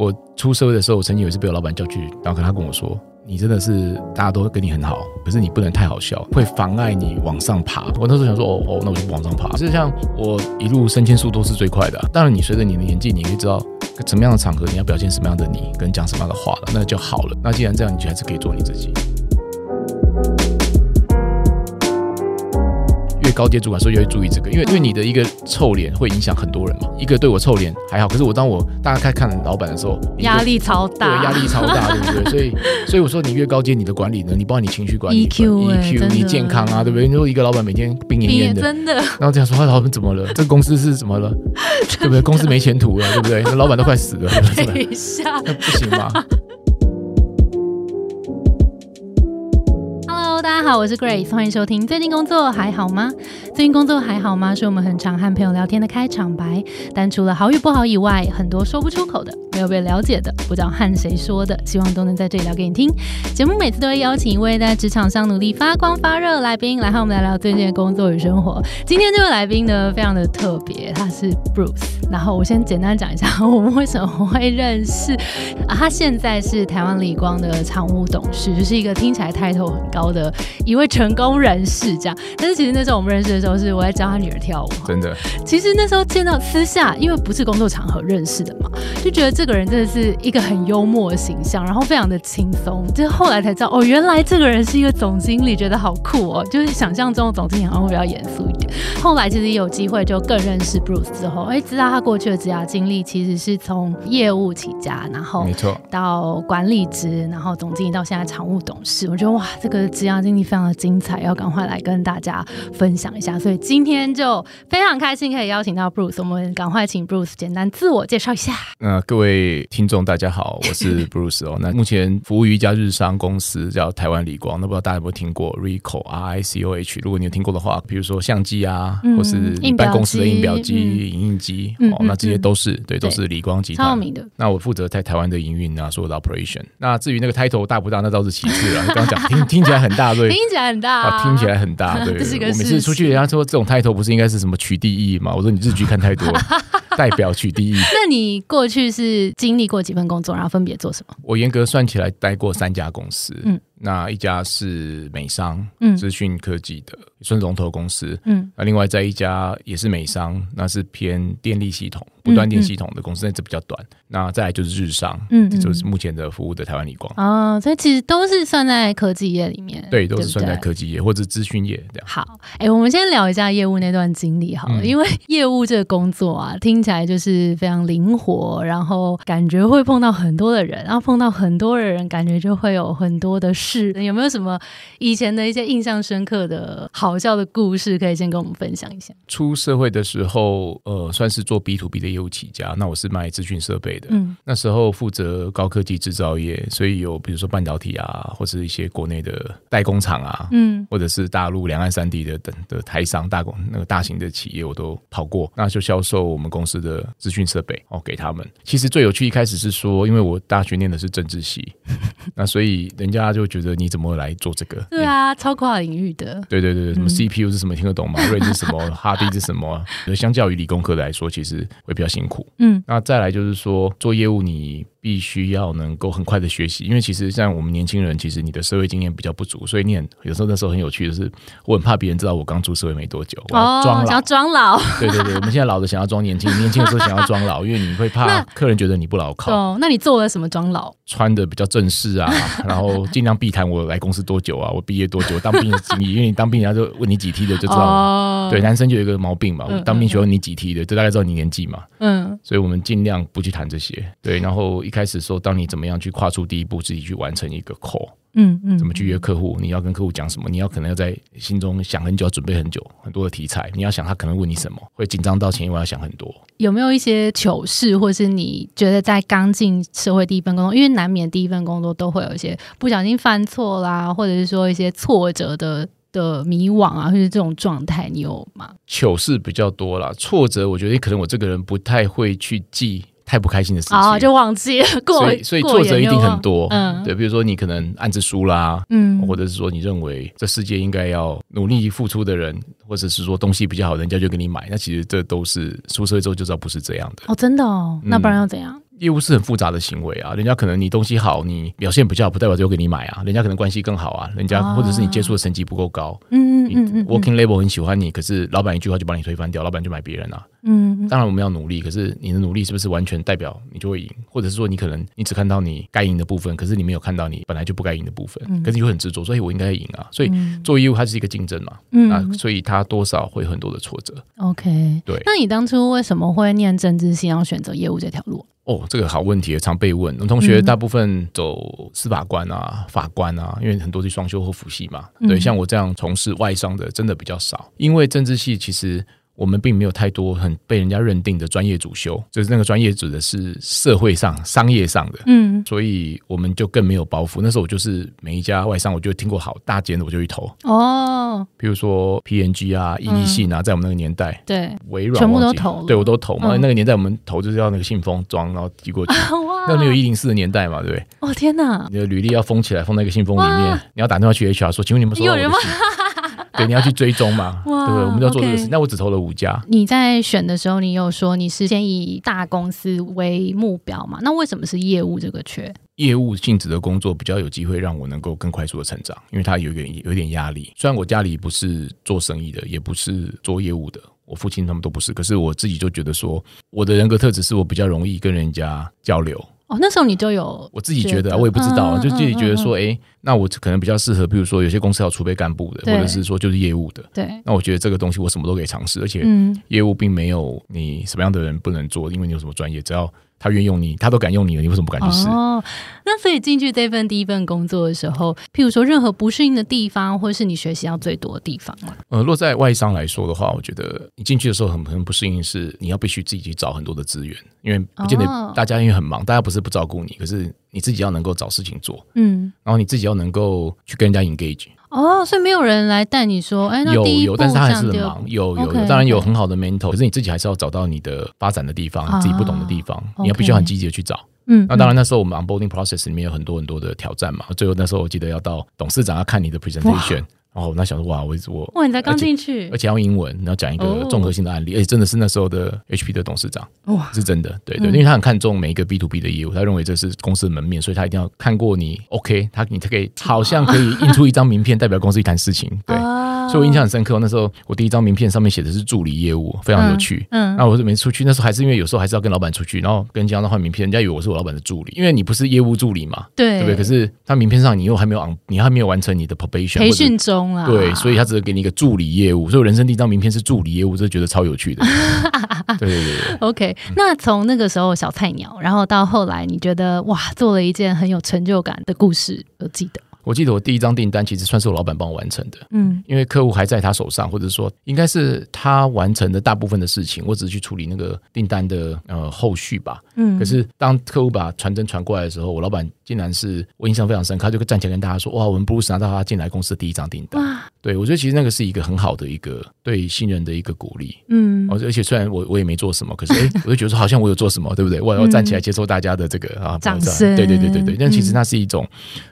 我出社会的时候，我曾经有一次被我老板叫去，然后他跟我说：“你真的是大家都跟你很好，可是你不能太好笑，会妨碍你往上爬。”我那时候想说：“哦哦，那我就往上爬。”就像我一路升迁速度是最快的、当然，你随着你的年纪，你会知道什么样的场合你要表现什么样的你，跟讲什么样的话了，那就好了。那既然这样，你就还是可以做你自己。越高阶主管的时候，越会注意这个，因为因为你的一个臭脸会影响很多人嘛。一个对我臭脸还好，可是我当我大家开看老板的时候，压力超大对大，压力超大，对不对？所以 所以我说，你越高阶，你的管理呢，你包括你情绪管理、EQ，你健康啊，对不对？如果一个老板每天病恹恹的，真的然后这样说，他老板怎么了？这公司是怎么了？对不对？公司没前途了，对不对？那老板都快死了，对不等对？一下。那不行吗？大家好，我是 Grace，欢迎收听。最近工作还好吗？最近工作还好吗？是我们很常和朋友聊天的开场白。但除了好与不好以外，很多说不出口的，没有被了解的，不知道和谁说的，希望都能在这里聊给你听。节目每次都会邀请一位在职场上努力发光发热的来宾，来和我们聊聊最近的工作与生活。今天这位来宾呢，非常的特别，他是 Bruce。然后我先简单讲一下我们为什么会认识啊，他现在是台湾理光的常务董事，就是一个听起来 title 很高的一位成功人士这样。但是其实那时候我们认识的时候，是我在教他女儿跳舞。真的，其实那时候见到私下，因为不是工作场合认识的嘛，就觉得这个人真的是一个很幽默的形象，然后非常的轻松。就是后来才知道，哦，原来这个人是一个总经理，觉得好酷哦。就是想象中的总经理好像会比较严肃一点。后来其实也有机会就更认识 Bruce 之后，哎，知道他过去的职涯经历其实是从业务起家，然后没错。到管理职，然后总经理到现在常务董事，我觉得哇，这个职涯经历非常的精彩，要赶快来跟大家分享一下。所以今天就非常开心可以邀请到 Bruce，我们赶快请 Bruce 简单自我介绍一下。那各位听众大家好，我是 Bruce 哦。那目前服务于一家日商公司叫台湾理光，那不知道大家有没有听过 Ricoh R I C O H？如果你有听过的话，比如说相机啊，嗯或是你办公室的印表机、印影印机哦，那这些都是对，对都是理光集团。超有名的，那我负责在台湾的营运啊，所有的 operation。那至于那个 title 大不大，那倒是其次了。刚刚讲听 听起来很大，对听。起来很大、啊，听起来很大，对。我每次出去，人家说这种 title 不是应该是什么取缔意义吗？我说你日剧看太多了，代表取第一。那你过去是经历过几份工作，然后分别做什么？我严格算起来，待过三家公司。嗯那一家是美商，嗯资讯科技的，算是龙头公司。嗯那另外在一家也是美商，那是偏电力系统、不断电系统的公司，那这比较短。那再来就是日商，嗯这就是目前的服务的台湾理光。哦，所以其实都是算在科技业里面，对，都是算在科技业或者资讯业这样。好，哎、我们先聊一下业务那段经历好了，嗯因为业务这个工作啊，听起来就是非常灵活，然后感觉会碰到很多的人，然后碰到很多的人，感觉就会有很多的事。有没有什么以前的一些印象深刻的好笑的故事，可以先跟我们分享一下？出社会的时候，呃，算是做 B to B 的业务起家。那我是卖资讯设备的，嗯那时候负责高科技制造业，所以有比如说半导体啊，或是一些国内的代工厂啊，嗯或者是大陆两岸三地的等的台商大公那个大型的企业，我都跑过，那就销售我们公司的资讯设备哦给他们。其实最有趣一开始是说，因为我大学念的是政治系，那所以人家就觉得你怎么来做这个？对啊，超跨领域的，对对对对，什么嗯 CPU 是什么听得懂吗？瑞是什么？哈迪是什么？相较于理工科来说，其实会比较辛苦。嗯那再来就是说，做业务你必须要能够很快的学习，因为其实像我们年轻人，其实你的社会经验比较不足，所以你很有时候那时候很有趣的是，我很怕别人知道我刚出社会没多久，我要装老。想要装老，对对对，我们现在老的想要装年轻，年轻的时候想要装老，因为你会怕客人觉得你不牢靠，哦，那你做了什么装老？穿的比较正式啊，然后尽量避谈我来公司多久啊，我毕业多久，当兵的经历，因为你当兵人家就问你几梯的就知道。哦，对，，男生就有一个毛病嘛，嗯当兵学问你几梯的，就大概知道你年纪嘛，嗯所以我们尽量不去谈这些。对，然后一开始说，当你怎么样去跨出第一步，自己去完成一个 call，嗯嗯，怎么去约客户，你要跟客户讲什么，你要可能要在心中想很久，要准备很久，很多的题材，你要想他可能问你什么，会紧张到前一晚要想很多。有没有一些糗事，或是你觉得在刚进社会第一份工作，因为难免第一份工作都会有一些不小心犯错啦，或者是说一些挫折的的迷惘啊，或者这种状态，你有吗？糗事比较多啦，挫折我觉得可能我这个人不太会去记太不开心的事情，啊，就忘记了过，所以所以过挫折一定很多。嗯对，比如说你可能案子输啦，嗯，或者是说你认为这世界应该要努力付出的人，或者是说东西比较好，人家就给你买，那其实这都是出社会之后就知道不是这样的。哦，真的哦，那不然要怎样？业务是很复杂的行为啊，人家可能你东西好，你表现比较好，不代表就给你买啊，人家可能关系更好啊，人家哦或者是你接触的成绩不够高，嗯嗯嗯嗯 working label 很喜欢你，可是老板一句话就把你推翻掉，老板就买别人啊。嗯嗯当然我们要努力，可是你的努力是不是完全代表你就会赢，或者是说你可能你只看到你该赢的部分，可是你没有看到你本来就不该赢的部分，嗯可是你就很执着，所以我应该赢啊。所以嗯做业务它是一个竞争嘛，嗯啊，所以它多少会有很多的挫折。OK，对那你当初为什么会念政治系，要选择业务这条路？哦，这个好问题，常被问。我同学嗯大部分走司法官啊、法官啊，因为很多是双修或辅系嘛。嗯对，像我这样从事外商的，真的比较少。因为政治系其实我们并没有太多很被人家认定的专业主修，就是那个专业指的是社会上、商业上的。嗯，所以我们就更没有包袱。那时候我就是每一家外商，我就听过好大间的，我就去投。哦，比如说 PNG 啊、易利信啊，在我们那个年代，对，微软全部都投对我都投嘛。嗯那个年代我们投就是要那个信封装，然后寄过去。哇那没有一零四的年代嘛，对不对？哦天哪，你的履历要封起来，封在一个信封里面。你要打电话去 HR 说，请问你们收到我的信？对，你要去追踪嘛，对不对？我们就要做这个事。那我只投了五家，你在选的时候，你有说你是先以大公司为目标嘛？那为什么是业务这个缺？业务性质的工作比较有机会让我能够更快速的成长，因为它有一个有点压力。虽然我家里不是做生意的，也不是做业务的，我父亲他们都不是，可是我自己就觉得说，我的人格特质是我比较容易跟人家交流。哦，那时候你就有我自己觉得啊，我也不知道就自己觉得嗯说，哎，那我可能比较适合，比如说有些公司要储备干部的，或者是说就是业务的。对，那我觉得这个东西我什么都可以尝试，而且嗯。业务并没有你什么样的人不能做，因为你有什么专业，只要他愿意用你，他都敢用你了，你为什么不敢去试？哦，那所以进去这份第一份工作的时候，譬如说任何不适应的地方，或是你学习到最多的地方嘛？呃，落在外商来说的话，我觉得你进去的时候很很不适应，是你要必须自己去找很多的资源，因为不见得哦大家因为很忙，大家不是不照顾你，可是你自己要能够找事情做，嗯，然后你自己要能够去跟人家 engage。哦，所以没有人来带你说，哎，那有有，但是他还是很忙，有有有，当然有很好的 mentor，可是你自己还是要找到你的发展的地方，自己不懂的地方，你要必须要很积极的去找。嗯，那当然，那时候我们 onboarding process 里面有很多很多的挑战嘛。最后那时候我记得要到董事长要看你的 presentation，然后我那想说哇，我我哇，你才刚进去而，且要用英文，然后讲一个哦。综合性的案例，而且真的是那时候的 HP 的董事长，哇，是真的，对对，嗯。因为他很看重每一个 B to B 的业务，他认为这是公司的门面，所以他一定要看过你 OK，他你才可以好。像可以印出一张名片，代表公司一谈事情，对。啊所以我印象很深刻，那时候我第一张名片上面写的是助理业务，非常有趣。嗯，那我是没出去，那时候还是因为有时候还是要跟老板出去，然后跟经销商换名片，人家以为我是我老板的助理，因为你不是业务助理嘛，对对不对？可是他名片上你又还没有 on，你还没有完成你的 probation 培训中啊，对，所以他只是给你一个助理业务，所以我人生第一张名片是助理业务，这觉得超有趣的。对对对对，OK，那从那个时候小菜鸟，然后到后来，你觉得哇，做了一件很有成就感的故事，有记得？我记得我第一张订单其实算是我老板帮我完成的，嗯因为客户还在他手上，或者说应该是他完成的大部分的事情，我只是去处理那个订单的呃后续吧。嗯，可是当客户把传真传过来的时候，我老板竟然是我印象非常深刻，他就站起来跟大家说：“哇，我们布鲁斯拿到他进来公司第一张订单。”哇，对我觉得其实那个是一个很好的一个对新人的一个鼓励。嗯而而且虽然我我也没做什么，可是哎，我就觉得说好像我有做什么，对不对？我要站起来接受大家的这个啊掌声对对对对对。但其实嗯那是一种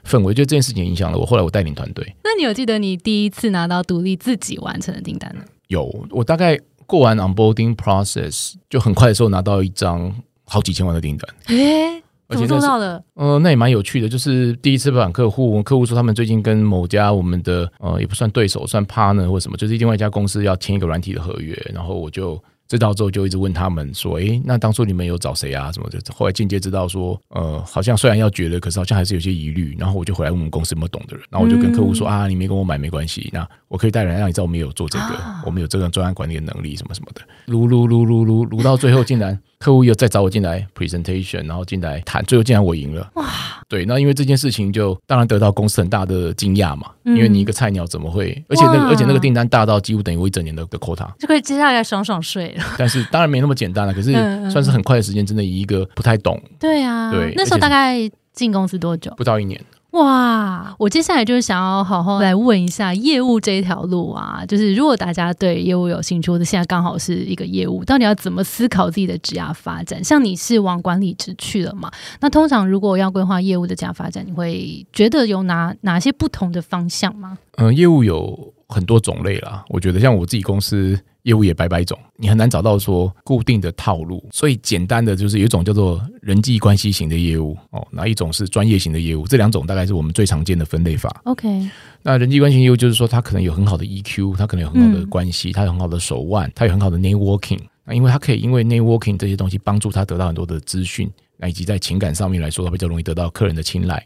氛围，我觉得这件事情影响了我。后来我带领团队，那你有记得你第一次拿到独立自己完成的订单吗？有我大概过完 onboarding process 就很快的时候拿到一张好几千万的订单。诶，怎么而且那是做到的？呃，那也蛮有趣的，就是第一次拜访客户，客户说他们最近跟某家我们的呃也不算对手，算 partner 或什么，就是另外一家公司要签一个软体的合约，然后我就知道之后就一直问他们说，诶，那当初你们有找谁啊？什么的？后来间接知道说，呃，好像虽然要决了，可是好像还是有些疑虑，然后我就回来问我们公司有没有懂的人，然后我就跟客户说、啊，你没跟我买没关系，那我可以带人让你知道我们有做这个，啊我们有这个专案管理的能力什么什么的，撸撸撸撸撸撸到最后竟然客户又再找我进来 presentation，然后进来谈，最后竟然我赢了。哇对，那因为这件事情就当然得到公司很大的惊讶嘛，嗯因为你一个菜鸟怎么会？而且那个而且那个订单大到几乎等于我一整年的的 quota，就可以接下来爽爽睡了。但是当然没那么简单了，可是算是很快的时间，真的以一个不太懂对啊，对那时候大概进公司多久？不到一年，哇，我接下来就是想要好好来问一下业务这一条路啊，就是如果大家对业务有兴趣，或者现在刚好是一个业务，到底要怎么思考自己的职涯发展？像你是往管理职去了嘛？那通常如果要规划业务的职涯发展，你会觉得有哪哪些不同的方向吗？嗯、业务有很多种类啦。我觉得像我自己公司业务也百百种，你很难找到说固定的套路。所以简单的就是有一种叫做人际关系型的业务哦，那一种是专业型的业务，这两种大概是我们最常见的分类法。OK，那人际关系业务就是说，他可能有很好的 EQ，他可能有很好的嗯关系，他有很好的手腕，他有很好的 networking。那因为他可以因为 networking 这些东西帮助他得到很多的资讯，那以及在情感上面来说，他比较容易得到客人的青睐。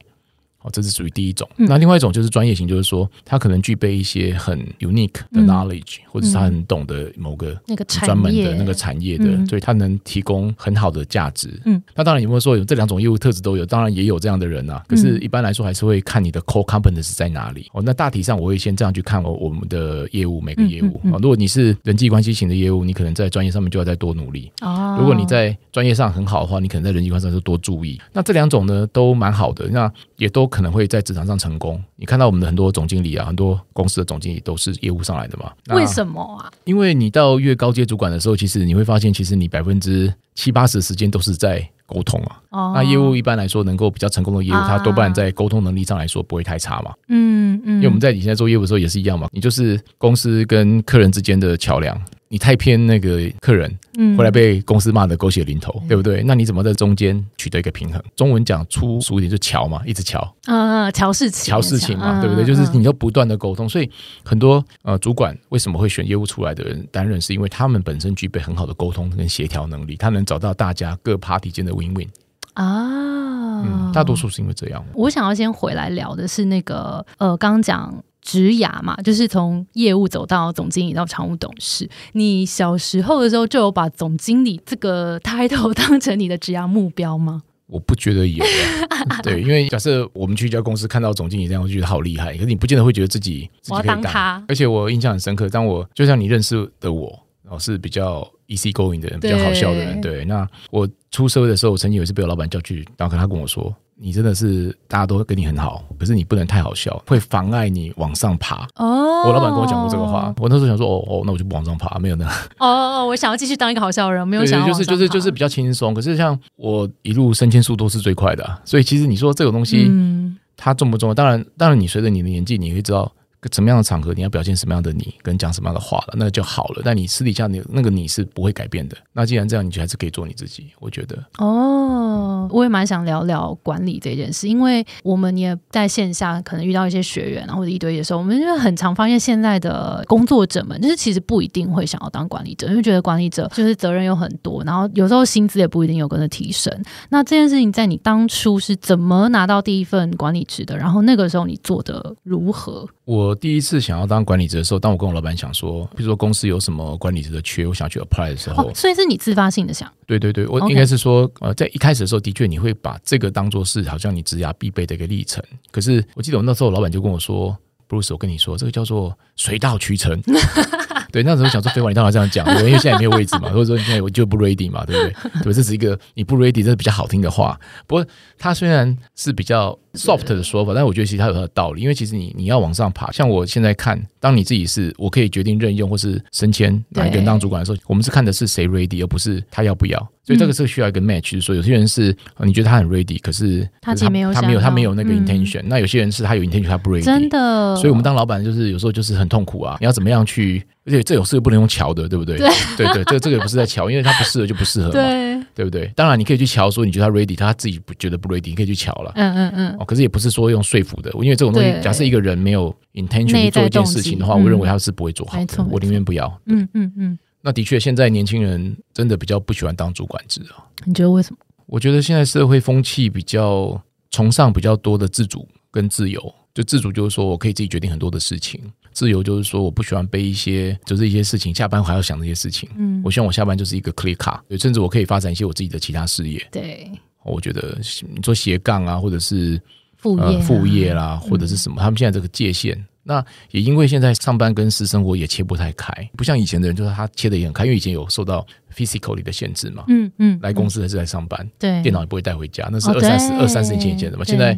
哦，这是属于第一种。嗯那另外一种就是专业型，就是说他可能具备一些很 unique 的嗯 knowledge，、或者是他很懂得某个那个产专门的那个产业的，嗯所以他能提供很好的价值。嗯，那当然有没有说有这两种业务特质都有？当然也有这样的人啊。可是，一般来说还是会看你的 core competence 在哪里。哦，那大体上我会先这样去看我我们的业务每个业务。嗯嗯嗯哦，如果你是人际关系型的业务，你可能在专业上面就要再多努力。哦，如果你在专业上很好的话，你可能在人际关系上就多注意。那这两种呢，都蛮好的，那也都可能会在职场上成功。你看到我们的很多总经理啊，很多公司的总经理都是业务上来的嘛？为什么啊？因为你到越高阶主管的时候，其实你会发现，其实你百分之七八十的时间都是在沟通啊。哦，那业务一般来说能够比较成功的业务，啊它多半在沟通能力上来说不会太差嘛。嗯嗯，因为我们在以前在做业务的时候也是一样嘛，你就是公司跟客人之间的桥梁。你太偏那个客人，嗯后来被公司骂的狗血淋头，对不对？那你怎么在中间取得一个平衡？中文讲粗俗一点，就桥嘛，一直桥。呃瞧事情瞧事情嘛，嗯对不对？就是嗯你要不断的沟通，所以很多呃主管为什么会选业务出来的人担任，是因为他们本身具备很好的沟通跟协调能力，他能找到大家各 party 间的 win win。啊，嗯，大多数是因为这样。我想要先回来聊的是那个呃，刚刚讲职涯嘛，就是从业务走到总经理到常务董事。你小时候的时候就有把总经理这个 title 当成你的职涯目标吗？我不觉得有，对，因为假设我们去一家公司看到总经理这样，我就觉得好厉害，可是你不见得会觉得自己我要当他而且我印象很深刻，当我就像你认识的我，然后是比较 easy going 的人，比较好笑的人。对，那我出社会的时候，我曾经有一次被我老板叫去，然后他跟我说：“你真的是大家都跟你很好，可是你不能太好笑，会妨碍你往上爬。”哦，我老板跟我讲过这个话，我那时候想说：“哦哦，那我就不往上爬，没有那。”哦哦，我想要继续当一个好笑的人，没有想要就是就是就是比较轻松。可是像我一路升迁速度是最快的啊、所以其实你说这种东西嗯它重不重要？当然，当然你随着你的年纪，你会知道什么样的场合你要表现什么样的你，跟讲什么样的话了，那就好了。但你私底下你那个你是不会改变的。那既然这样，你就还是可以做你自己。我觉得，哦，我也蛮想聊聊管理这件事，因为我们也在线下可能遇到一些学员啊或者一堆的时候，我们就很常发现现在的工作者们，就是其实不一定会想要当管理者，因为觉得管理者就是责任有很多，然后有时候薪资也不一定有跟着提升。那这件事情在你当初是怎么拿到第一份管理职的？然后那个时候你做的如何？我第一次想要当管理者的时候，当我跟我老板想说，比如说公司有什么管理者的缺，我想去 apply 的时候，哦，所以是你自发性的想，对对对，我应该是说，呃，在一开始的时候，的确你会把这个当做是好像你职涯必备的一个历程。可是我记得我那时候老板就跟我说，Bruce，我跟你说，这个叫做水到渠成。对，那时候想说，废话，你当然这样讲，因为现在也没有位置嘛，或者说现在我就不 ready 嘛，对不对？对，这是一个你不 ready，这是比较好听的话。不过他虽然是比较 soft 的说法，但我觉得其实它有它的道理，因为其实你你要往上爬，像我现在看，当你自己是我可以决定任用或是升迁哪一个人当主管的时候，我们是看的是谁 ready，而不是他要不要。所以这个是需要一个 match，就是说有些人是呃你觉得他很 ready，可是他没有他没有他没有那个嗯。intention，、那有些人是他有 intention，他不 ready，真的，所以我们当老板就是有时候就是很痛苦啊，你要怎么样去，而且这有事不能用瞧的，对不对？对。对对，这这个不是在瞧，因为他不适合就不适合嘛，对，对不对？当然你可以去瞧说你觉得他 ready，他自己不觉得不 ready，你可以去瞧了。嗯嗯嗯，哦，可是也不是说用说服的，因为这种东西，假设一个人没有 intention 去做一件事情的话，我认为他是不会做好的我宁愿不要。嗯嗯嗯，那的确，现在年轻人真的比较不喜欢当主管制啊。你觉得为什么？我觉得现在社会风气比较崇尚比较多的自主跟自由。就自主就是说我可以自己决定很多的事情，自由就是说我不喜欢背一些就是一些事情，下班还要想这些事情。嗯我希望我下班就是一个 clear cut，对甚至我可以发展一些我自己的其他事业。对，我觉得你做斜杠啊，或者是副业、啊呃副业啦，或者是什么，他们现在这个界限。那也因为现在上班跟私生活也切不太开，不像以前的人，就是他切的也很开，因为以前有受到 physical 里的限制嘛。嗯嗯，来公司还是来上班，对电脑也不会带回家，那是哦二三十二三十年前以前的嘛。对现在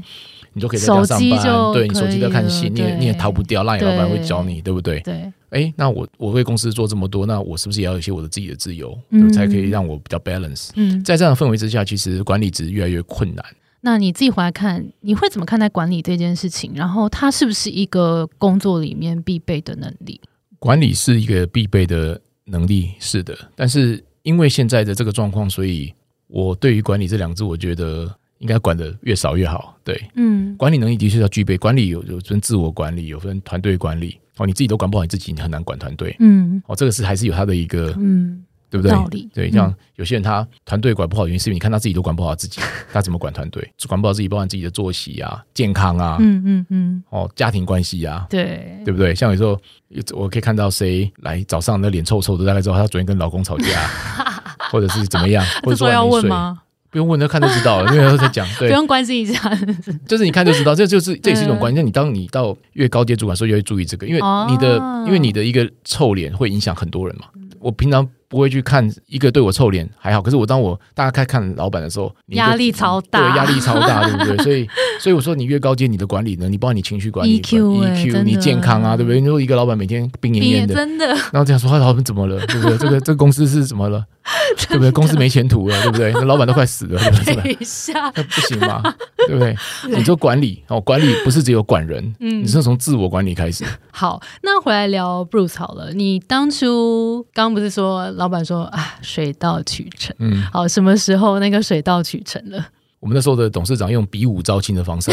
你就可以在家上班，对你手机在看戏，你也你也逃不掉，那你老板会教你，对不对？对，哎，那我我为公司做这么多，那我是不是也要有一些我的自己的自由，嗯才可以让我比较 balance？嗯，在这样的氛围之下，其实管理职越来越困难。那你自己回来看，你会怎么看待管理这件事情？然后它是不是一个工作里面必备的能力？管理是一个必备的能力，是的。但是因为现在的这个状况，所以我对于管理这两个字，我觉得应该管的越少越好。对，嗯管理能力的确要具备。管理有有分自我管理，有分团队管理。哦，你自己都管不好你自己，你很难管团队。嗯哦，这个是还是有他的一个，嗯，对不对道理？对，嗯像有些人他团队管不好，原因是因为你看他自己都管不好自己，他怎么管团队？管不好自己，包含自己的作息啊、健康啊、嗯嗯嗯，哦家庭关系啊，对，对不对？像有时候我可以看到谁来早上那脸臭臭的，大概知道他昨天跟老公吵架，或者是怎么样，或者说要？问吗？不用问，他看就知道了，因为他在讲。对，不用关心一下，就是你看就知道，这就是这也是一种嗯关键。你当你到越高阶主管的时候，越会注意这个，因为哦你的、因为你的一个臭脸会影响很多人嘛。我平常不会去看一个对我臭脸还好，可是我当我大家开看老板的时候，压力超大对，压力超大，对不对？所以 所以我说你越高阶，你的管理呢，你包括你情绪管理、EQ 欸 EQ，你健康啊，对不对？你说一个老板每天病恹恹的，真的然后这样说他老板怎么了，对不对？这个这个公司是怎么了，对不对？公司没前途了，对不对？那老板都快死了，对不对？等一下，那不行嘛，对不对？你做管理哦，管理不是只有管人，嗯你是从自我管理开始。好，那回来聊 Bruce 好了。你当初刚刚不是说老板说啊，水到渠成。嗯，好，什么时候那个水到渠成了？我们那时候的董事长用比武招亲的方式，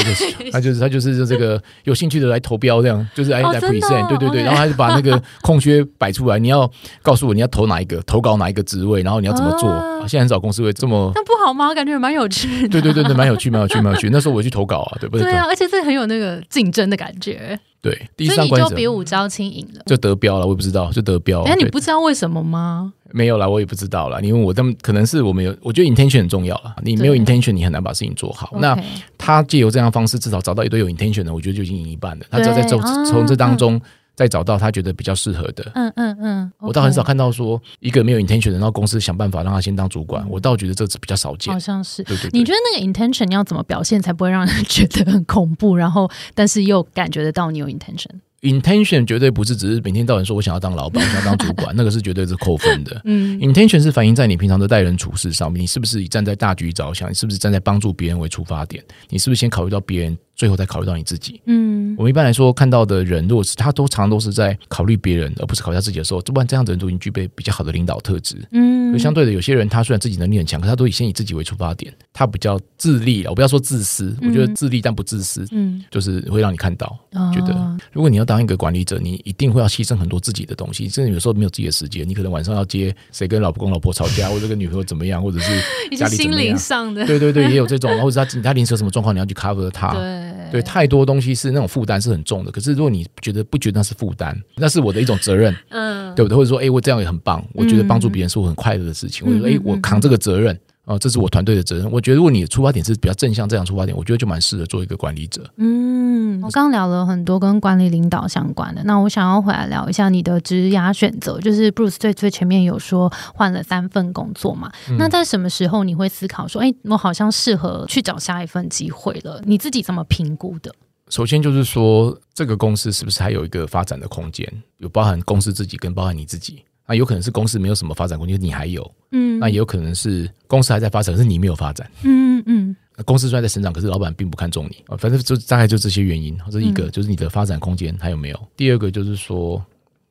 他就是 他就是他就是这个有兴趣的来投标，这样就是来来哦真的 present，哦对对对，然后他就把那个空缺摆出来，你要告诉我你要投哪一个，投稿哪一个职位，然后你要怎么做。哦现在很少公司会这么。那不好吗？感觉蛮有趣的。对对对对，蛮有趣，蛮有趣，蛮有趣。那时候我去投稿啊，对不对？对啊，而且这很有那个竞争的感觉，对，第一所以你就比武招亲赢了。就得标了，我也不知道，就得标。哎，你不知道为什么吗？没有啦，我也不知道啦。因为我，他们可能是我们有，我觉得 intention 很重要啦。你没有 intention，你很难把事情做好。那他借由这样的方式，至少找到一堆有 intention 的，我觉得就已经赢一半了。他只要在从从这当中 再找到他觉得比较适合的。嗯嗯嗯，我倒很少看到说一个没有 intention 的，然后公司想办法让他先当主管，我倒觉得这是比较少见好。像是。对对对，你觉得那个 intention 要怎么表现才不会让人觉得很恐怖，然后但是又感觉得到你有 intention？Intention 绝对不是只是每天到晚说我想要当老板，我想要当主管，那个是绝对是扣分的。嗯 intention 是反映在你平常的待人处事上面，你是不是以站在大局着想？你是不是站在帮助别人为出发点？你是不是先考虑到别人，最后再考虑到你自己？嗯我们一般来说看到的人，如果是他都常常都是在考虑别人，而不是考虑他自己的时候，不然这样的人都已经具备比较好的领导特质。嗯相对的，有些人他虽然自己能力很强，可他都以先以自己为出发点，他比较自立了。我不要说自私，我觉得自立但不自私，嗯，就是会让你看到。觉得哦如果你要当一个管理者，你一定会要牺牲很多自己的东西，甚至有时候没有自己的时间，你可能晚上要接谁跟老公老婆吵架，或者跟女朋友怎么样，或者是家里怎么样灵。上的，对对对，也有这种，或者他他临时有什么状况，你要去 cover 他。对对，太多东西是那种负担是很重的。可是如果你觉得不觉得那是负担，那是我的一种责任，嗯，对不对？或者说，哎，我这样也很棒，我觉得帮助别人是我很快乐的事情。或者说，哎嗯嗯，我扛这个责任。哦，这是我团队的责任。我觉得，如果你的出发点是比较正向这样出发点，我觉得就蛮适合做一个管理者。嗯，我刚刚聊了很多跟管理领导相关的，那我想要回来聊一下你的职涯选择。就是 Bruce 最最前面有说换了三份工作嘛，嗯那在什么时候你会思考说，哎、我好像适合去找下一份机会了？你自己怎么评估的？首先就是说，这个公司是不是还有一个发展的空间？有包含公司自己跟包含你自己。那有可能是公司没有什么发展空间，你还有；嗯那也有可能是公司还在发展，可是你没有发展。嗯嗯公司虽然在成长，可是老板并不看重你啊。反正就大概就这些原因，这一嗯个，就是你的发展空间还有没有？第二个就是说，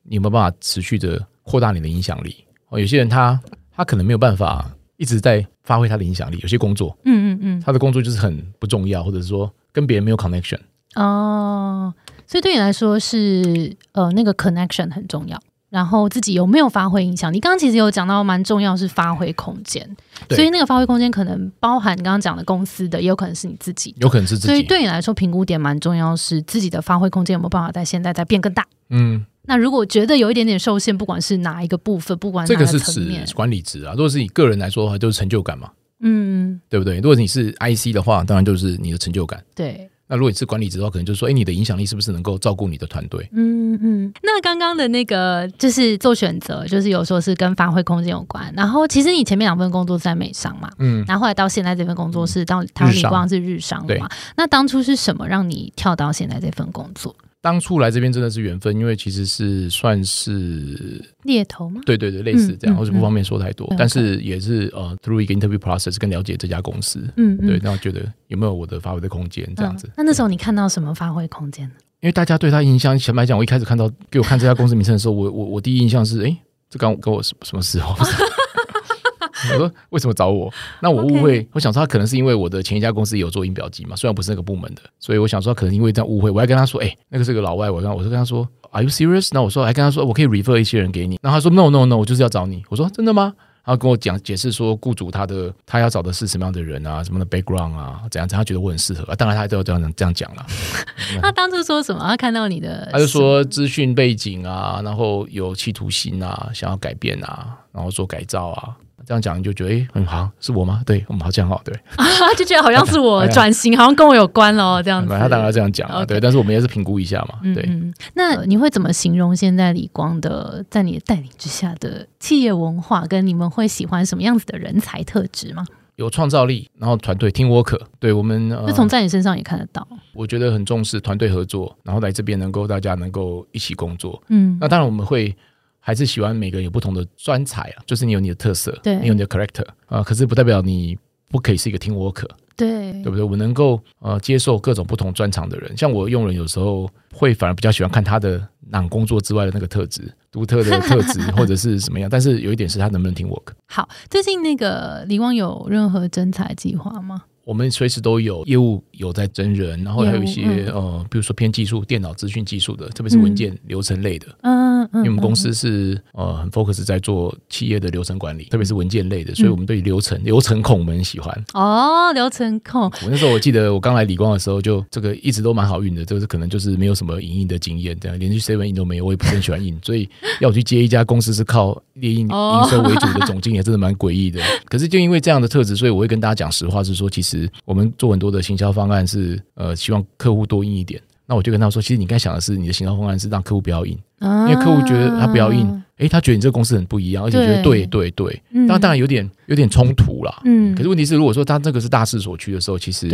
你有没有办法持续的扩大你的影响力？哦，有些人他他可能没有办法一直在发挥他的影响力，有些工作嗯嗯嗯他的工作就是很不重要，或者是说跟别人没有 connection。嗯，哦，所以对你来说是呃那个 connection 很重要。然后自己有没有发挥影响？你刚刚其实有讲到蛮重要是发挥空间，所以那个发挥空间可能包含你刚刚讲的公司的，也有可能是你自己。有可能是自己所以己，对你来说，评估点蛮重要，是自己的发挥空间有没有办法在现在再变更大。嗯，那如果觉得有一点点受限，不管是哪一个部分，不管哪这个是面，管理职啊。如果是你个人来说的话，就是成就感嘛，嗯，对不对？如果你是 IC 的话，当然就是你的成就感。对，那如果你是管理职的话，可能就是说，哎，你的影响力是不是能够照顾你的团队？嗯嗯。那刚刚的那个就是做选择，就是有时候是跟发挥空间有关。然后其实你前面两份工作是在美商嘛，嗯，然后后来到现在这份工作是到台湾日商理光是日商嘛。那当初是什么让你跳到现在这份工作？当初来这边真的是缘分，因为其实是算是猎头吗？对对对，类似这样，嗯或者不方便说太多，嗯但是也是呃，through 一个 interview process 更了解这家公司，嗯嗯对，那我觉得有没有我的发挥的空间这样子嗯。那那时候你看到什么发挥空间呢？因为大家对他印象，坦白讲，我一开始看到给我看这家公司名称的时候，我我我第一印象是，哎，这刚跟我什什么事哦？我说为什么找我？那我误会我想说他可能是因为我的前一家公司有做音表机嘛，虽然不是那个部门的，所以我想说可能因为这样误会，我还跟他说，哎、那个是个老外，我跟我就跟他说，Are you serious？那我说还跟他说我可以 refer 一些人给你，然后他说 No No No，我就是要找你。我说真的吗？然后跟我讲解释说，雇主他的他要找的是什么样的人啊，什么的 background 啊，怎样怎样，他觉得我很适合啊。当然他都要这样这样讲了。他当初说什么？他看到你的，他就说资讯背景啊，然后有企图心啊，想要改变啊，然后做改造啊，这样讲你就觉得诶很好，是我吗？对，我们好像好，对，啊 就觉得好像是我转型，好像跟我有关哦，这样子。他当然要这样讲啊对，但是我们也是评估一下嘛，对。嗯嗯，那你会怎么形容现在李光的在你的带领之下的企业文化，跟你们会喜欢什么样子的人才特质吗？有创造力，然后团队 team work，对我们呃就，从在你身上也看得到。我觉得很重视团队合作，然后来这边能够大家能够一起工作。嗯那当然我们会还是喜欢每个人有不同的专才啊，就是你有你的特色，对你有你的 character 啊、可是不代表你不可以是一个 team work。对对不对？我能够呃接受各种不同专长的人，像我用人有时候会反而比较喜欢看他的囊工作之外的那个特质、独特的特质 或者是什么样。但是有一点是他能不能听 work，好，最近那个李光有任何征才计划吗？我们随时都有业务有在真人，然后还有一些、呃，比如说偏技术、电脑资讯技术的，特别是文件、流程类的。嗯嗯，因为我们公嗯司是呃很 focus 在做企业的流程管理，特别是文件类的，所以我们对流程、流程控我们很喜欢。哦，流程控，我那时候我记得我刚来理光的时候就，这个一直都蛮好运的，这个是可能就是没有什么影印的经验，这样连去 seven 印都没有，我也不是很喜欢印，所以 要我去接一家公司是靠列印哦营收为主的总经理，真的蛮诡异的。可是就因为这样的特质，所以我会跟大家讲实话，是说其实我们做很多的行销方案是呃希望客户多印一点。那我就跟他说，其实你该想的是，你的行销方案是让客户不要印，因因为客户觉得他不要印，诶，他觉得你这个公司很不一样，而且觉得对对对。那，嗯。当然有点有点冲突啦。嗯。可是问题是，如果说他这个是大势所趋的时候，其实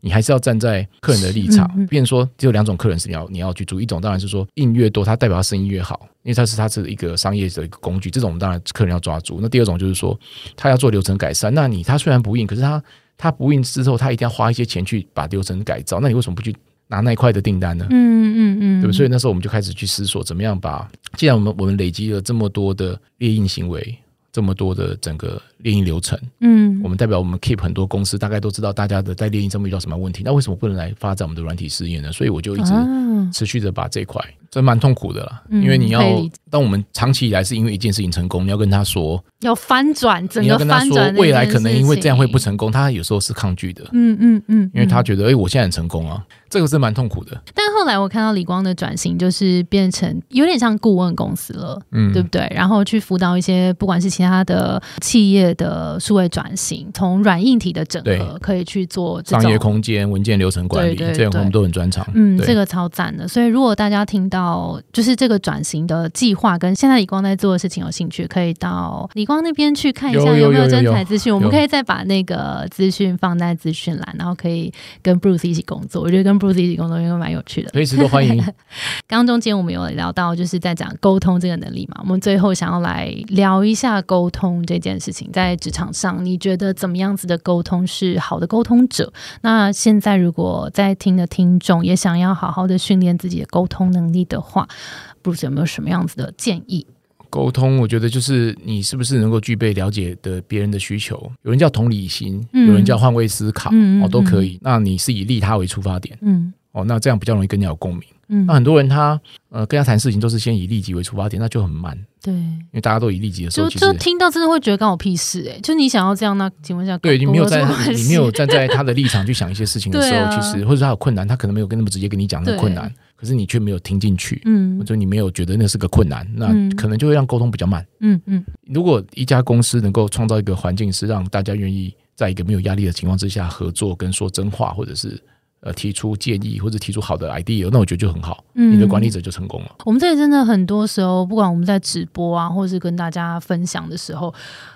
你还是要站在客人的立场。嗯嗯，变成说只有两种客人是你要你要去注意，一种当然是说印越多，它代表他生意越好，因为它是它是一个商业的一个工具，这种我们当然客人要抓住。那第二种就是说他要做流程改善，那你他虽然不印，可是他他不印之后，他一定要花一些钱去把流程改造，那你为什么不去拿那一块的订单呢？嗯嗯嗯，对不对？所以那时候我们就开始去思索，怎么样把，既然我们我们累积了这么多的猎印行为，这么多的整个猎印流程，嗯我们代表我们 keep 很多公司大概都知道大家的在猎印上面遇到什么问题，那为什么不能来发展我们的软体试验呢？所以我就一直啊持续的把这一块，这蛮痛苦的啦，嗯因为你要当我们长期以来是因为一件事情成功，你要跟他说，要翻转整个你要跟他说翻转，未来可能因为这样会不。成功，他有时候是抗拒的，嗯嗯嗯，因为他嗯觉得，哎、我现在很成功啊，这个是蛮痛苦的，但后来我看到李光的转型，就是变成有点像顾问公司了，嗯，对不对？然后去辅导一些不管是其他的企业的数位转型，从软硬体的整合，可以去做商业。空间、文件流程管理，对对对这样我们都很专长。嗯，这个超赞的。所以如果大家听到就是这个转型的计划跟现在李光在做的事情有兴趣，可以到李光那边去看一下有没有征有有有才资讯。我们可以再把那个资讯放在资讯栏，然后可以跟 Bruce 一起工作。我觉得跟 Bruce 一起工作应该蛮有趣的。随时都欢迎。刚刚中间我们有聊到，就是在讲沟通这个能力嘛。我们最后想要来聊一下沟通这件事情，在职场上，你觉得怎么样子的沟通是好的沟通者？那现在如果在听的听众也想要好好的训练自己的沟通能力的话，Bruce 有没有什么样子的建议？沟通，我觉得就是你是不是能够具备了解的别人的需求。有人叫同理心，嗯有人叫换位思考，哦，都可以。那你是以利他为出发点，嗯哦，那这样比较容易跟人家有共鸣。嗯那，很多人他呃跟他谈事情都是先以利己为出发点，那就很慢，对，因为大家都以利己的时候，其就听到真的会觉得关我屁事哎、就你想要这样，那请问一下，对你没有站关我什么关系你没有站在他的立场去想一些事情的时候，啊其实或者他有困难，他可能没有跟那么直接跟你讲那个对困难，可是你却没有听进去，嗯或者你没有觉得那是个困难，那嗯可能就会让沟通比较慢。嗯嗯如果一家公司能够创造一个环境，是让大家愿意在一个没有压力的情况之下合作，跟说真话，或者是呃提出建议，或者提出好的 idea，那我觉得就很好，嗯你的管理者就成功了。我们这里真的很多时候，不管我们在直播啊，或是跟大家分享的时候，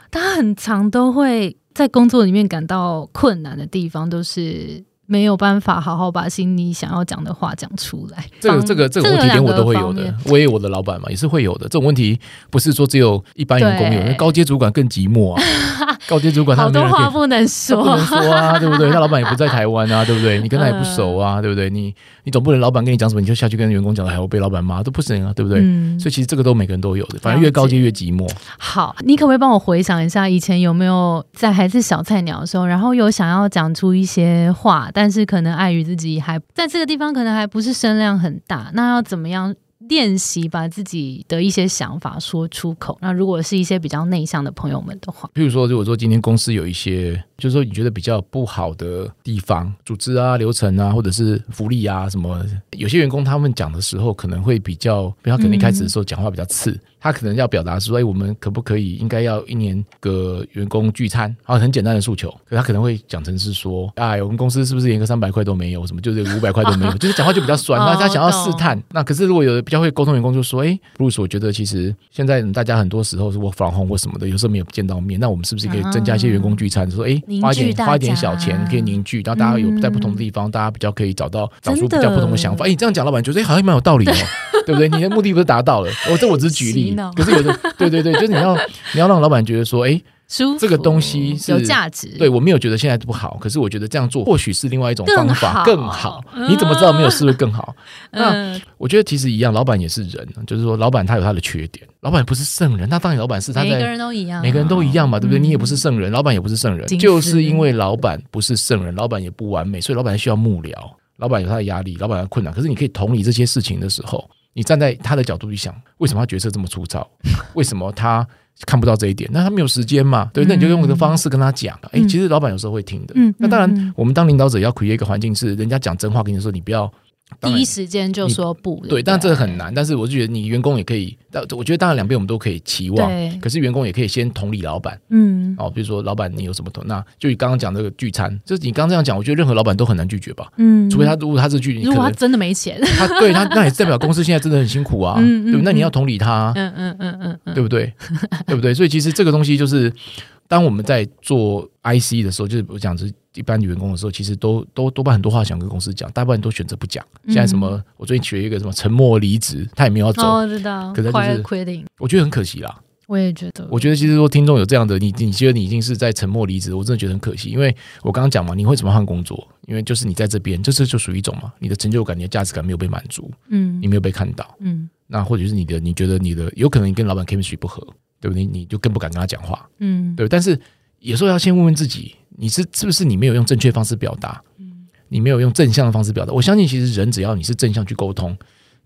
大家很常都会在工作里面感到困难的地方，都是没有办法好好把心里想要讲的话讲出来。这个这个这个问题点我都会有的我也有我的老板嘛，也是会有的。这种问题不是说只有一般员工有，对那高阶主管更寂寞啊。高阶主管他好多话不能他说，不能说啊，对不对？他老板也不在台湾啊，对不对？你跟他也不熟嗯啊，对不对？你你总不能老板跟你讲什么，你就下去跟员工讲了，还要被老板骂，都不行啊，对不对？嗯所以其实这个都每个人都有的，反正越高阶越寂寞。好，你可不可以帮我回想一下，以前有没有在还是小菜鸟的时候，然后有想要讲出一些话，但是可能碍于自己还在这个地方，可能还不是声量很大，那要怎么样练习把自己的一些想法说出口？那如果是一些比较内向的朋友们的话，譬如说，如果说今天公司有一些，就是说你觉得比较不好的地方，组织啊、流程啊，或者是福利啊什么，有些员工他们讲的时候可能会比较，他可能一开始的时候讲话比较刺，他可能要表达说，哎，我们可不可以应该要一年个员工聚餐？啊，很简单的诉求，可他可能会讲成是说，哎，我们公司是不是连个三百块都没有，什么就是五百块都没有，就是讲话就比较酸，哦那他想要试懂探，那可是如果有的比较会沟通员工就说，哎，布鲁斯，我觉得其实现在大家很多时候是 work from home 或什么的，有时候没有见到面，那我们是不是可以增加一些员工聚餐，说，哎凝，花一点花一点小钱可以凝聚，然后大家有嗯在不同的地方，大家比较可以找到找出比较不同的想法。哎，你这样讲，老板觉得哎好像蛮有道理哦，对不对？你的目的不是达到了，我这我只是举例，可是有的对对对，就是你要你要让老板觉得说，哎，舒这个东西是有价值，对我没有觉得现在不好，可是我觉得这样做或许是另外一种方法好更好。你怎么知道没有是不是更好？那嗯，我觉得其实一样，老板也是人，就是说老板他有他的缺点，老板不是圣人，那当然老板是他在每个。人都一样，每个人都一样嘛，对不对？嗯你也不是圣人，老板也不是圣人，就是因为老板不是圣人，老板也不完美，所以老板需要幕僚，老板有他的压力，老板有困难。可是你可以同理这些事情的时候，你站在他的角度去想，为什么他决策这么粗糙？为什么他看不到这一点？那他没有时间嘛？对，那你就用一个方式跟他讲。哎、嗯其实老板有时候会听的。嗯那当然，我们当领导者要 create 一个环境，是人家讲真话跟你说，你不要。第一时间就说不，对，不但这个很难。但是我就觉得你员工也可以，但我觉得当然两边我们都可以期望，可是员工也可以先同理老板嗯，哦，比如说老板你有什么同，那就你刚刚讲这个聚餐，就是你刚刚这样讲，我觉得任何老板都很难拒绝吧，嗯，除非他如果他是拒，你如果他真的没钱，他对他 那也代表公司现在真的很辛苦啊，嗯嗯对？那你嗯要同理他嗯嗯嗯嗯，对不对？对不对？所以其实这个东西就是，当我们在做 IC 的时候，就是我讲是一般员工的时候，其实都都多半很多话想跟公司讲，大部分都选择不讲。嗯现在什么，我最近学一个什么沉默离职，他也没有要走，知道，可是就是我觉得很可惜啦。我也觉得，我觉得其实说听众有这样的，你你觉得你已经是在沉默离职，我真的觉得很可惜，因为我刚刚讲嘛，你会怎么换工作？因为就是你在这边，这是就属于一种嘛，你的成就感、你的价值感没有被满足，嗯你没有被看到。嗯那或者是你的，你觉得你的有可能你跟老板 chemistry 不合，对不对？你就更不敢跟他讲话，嗯，对。但是有时候要先问问自己，你是是不是你没有用正确方式表达，你没有用正向的方式表达。我相信其实人只要你是正向去沟通，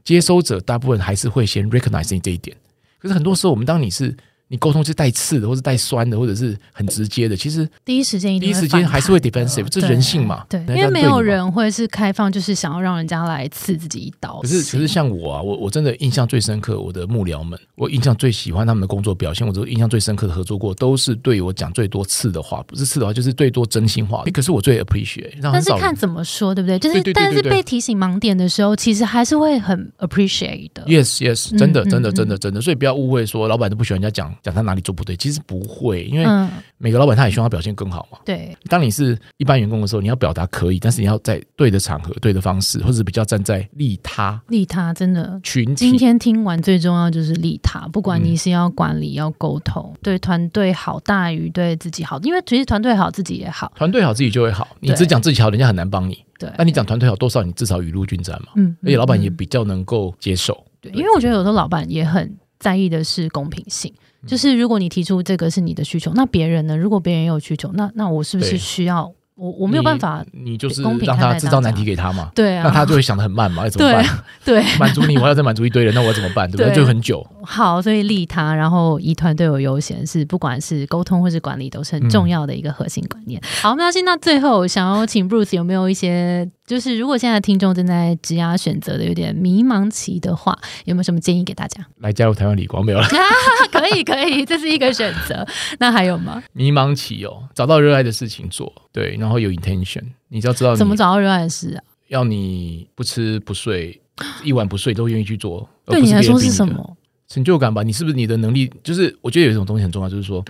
接收者大部分还是会先 recognize 你这一点。可是很多时候，我们当你是你沟通是带刺的，或是带酸的，或者是很直接的，其实第一时间一定第一时间还是会 defensive，这是人性嘛？对，人因为没有人会是开放，就是想要让人家来刺自己一刀。可是，可是像我啊，我我真的印象最深刻，我的幕僚们，我印象最喜欢他们的工作表现，我都印象最深刻的合作过，都是对我讲最多刺的话，不是刺的话，就是最多真心话。可是我最 appreciate，但是看。怎么说，对不对？就是，但是被提醒盲点的时候，其实还是会很 appreciate 的。Yes, yes，真的，嗯真的，嗯真的，真的，所以不要误会说老板都不喜欢人家讲讲他哪里做不对，其实不会，因为嗯，每个老板他也希望他表现更好嘛。对，当你是一般员工的时候，你要表达可以，但是你要在对的场合、对的方式，或者比较站在利他利他真的。群今。天听完最重要就是利他，不管嗯你是要管理、要沟通，对团队好大于对自己好，因为其实团队好，自己也好。团队好，自己就会好。你只讲自己好，人家很难帮你。对，那你讲团队好，多少你至少雨露均沾嘛。嗯，而且老板也嗯比较能够接受。对，因为我觉得有时候老板也很在意的是公平性，嗯就是如果你提出这个是你的需求，那别人呢？如果别人也有需求，那那我是不是需要我我没有办法？你，你就是让他制造难题给他嘛。对啊，那他就会想的很慢嘛，要怎么办？对满足你，我要再满足一堆人，那我要怎么办？对不对？就很久。好，所以利他，然后以团队为优先，是不管是沟通或是管理，都是很重要的一个核心观念。好，那现在最后想要请 Bruce 有没有一些，就是如果现在听众正在职涯选择的有点迷茫期的话，有没有什么建议给大家？来加入台湾理光没有了？可以，可以，这是一个选择。那还有吗？迷茫期哦，找到热爱的事情做，对，然后有 intention，你只要知道怎么找到热爱的事啊？要你不吃不睡，一晚不睡都愿意去做。对你来说？是什么？成就感吧？你是不是你的能力？就是我觉得有一种东西很重要，就是说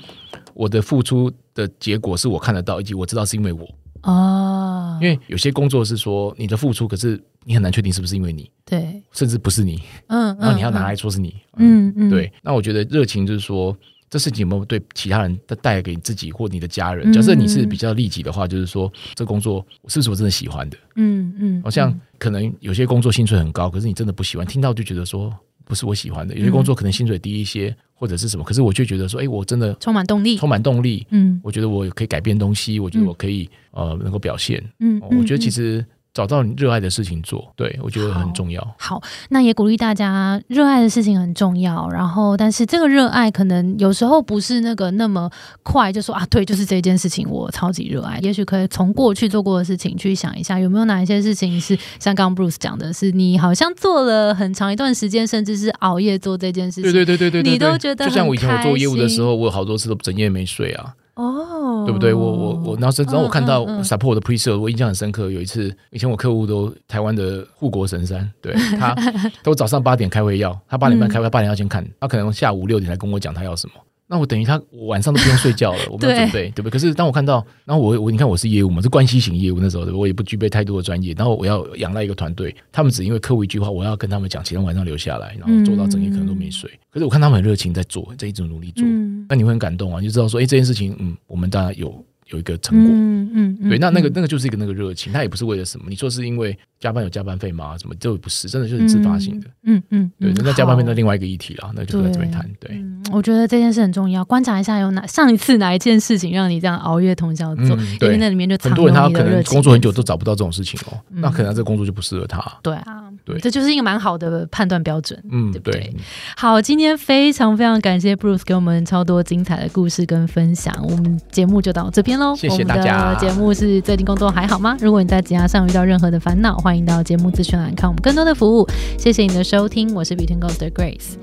我的付出的结果是我看得到，以及我知道是因为我。哦，因为有些工作是说你的付出，可是你很难确定是不是因为你，对，甚至不是你，嗯，然后你要拿来说是你，嗯嗯，对。那我觉得热情就是说，这事情有没有对其他人带带给你自己或你的家人？嗯假设你是比较利己的话，就是说这工作是不是我真的喜欢的？嗯嗯，好像可能有些工作薪水很高，可是你真的不喜欢，听到就觉得说不是我喜欢的。有些工作可能薪水低一些，或者是什么，可是我却觉得说，哎，我真的充满动力，充满动力。嗯我觉得我可以改变东西，我觉得我可以呃能够表现。嗯哦，我觉得其实找到你热爱的事情做，对我觉得很重要。好，那也鼓励大家，热爱的事情很重要。然后，但是这个热爱可能有时候不是那个那么快，就说啊，对，就是这件事情我超级热爱。也许可以从过去做过的事情去想一下，有没有哪一些事情是像刚刚 Bruce 讲的，是你好像做了很长一段时间，甚至是熬夜做这件事情。对对对对对对，你对都觉得就像我以前我做业务的时候，我有好多次都整夜没睡啊，哦，对不对？我我我，然后是然后我看到 support 的 pre sale，我印象很深刻。有一次，以前我客户都台湾的护国神山，对他 都早上八点开会要，他八点半嗯开会，他八点要先看，他可能下午六点才跟我讲他要什么。那我等于他我晚上都不用睡觉了，我没有准备，对不对？可是当我看到，然后我我你看我是业务嘛，是关系型业务，那时候对我也不具备太多的专业，然后我要仰赖一个团队，他们只因为客户一句话，我要跟他们讲，前天晚上留下来，然后做到整夜可能都没睡。可是我看他们很热情在做，在一直努力做，嗯那你会很感动啊，你就知道说，哎，这件事情，嗯，我们大家有有一个成果。嗯嗯嗯，对，那那个嗯那个就是一个那个热情，他也不是为了什么。你说是因为加班有加班费吗？什么这不是，真的就是自发性的。嗯嗯，对，嗯那加班费那另外一个议题啦，那就不在这边谈。对，嗯，我觉得这件事很重要，观察一下有哪上一次哪一件事情让你这样熬夜通宵做，嗯，因为对，那里面就很多人他可能工作很久都找不到这种事情哦，嗯那可能这个工作就不适合他。对啊，对这就是一个蛮好的判断标准。嗯，对不对对，好，今天非常非常感谢 Bruce 给我们超多精彩的故事跟分享，我们节目就到这边喽。谢谢大家节目是最近工作还好吗？如果你在职涯上遇到任何的烦恼，欢迎到节目资讯栏看我们更多的服务。谢谢你的收听，我是 Between Ghost 的 Grace。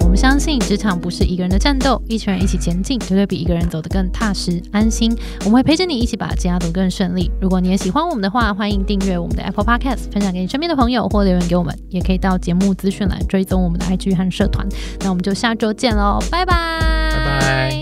我们相信职场不是一个人的战斗，一群人一起前进，绝对比一个人走得更踏实安心。我们会陪着你一起把职涯走得更顺利。如果你也喜欢我们的话，欢迎订阅我们的 Apple Podcast，分享给你身边的朋友或留言给我们，也可以到节目资讯栏追踪我们的 IG 和社团。那我们就下周见喽，拜拜，拜拜。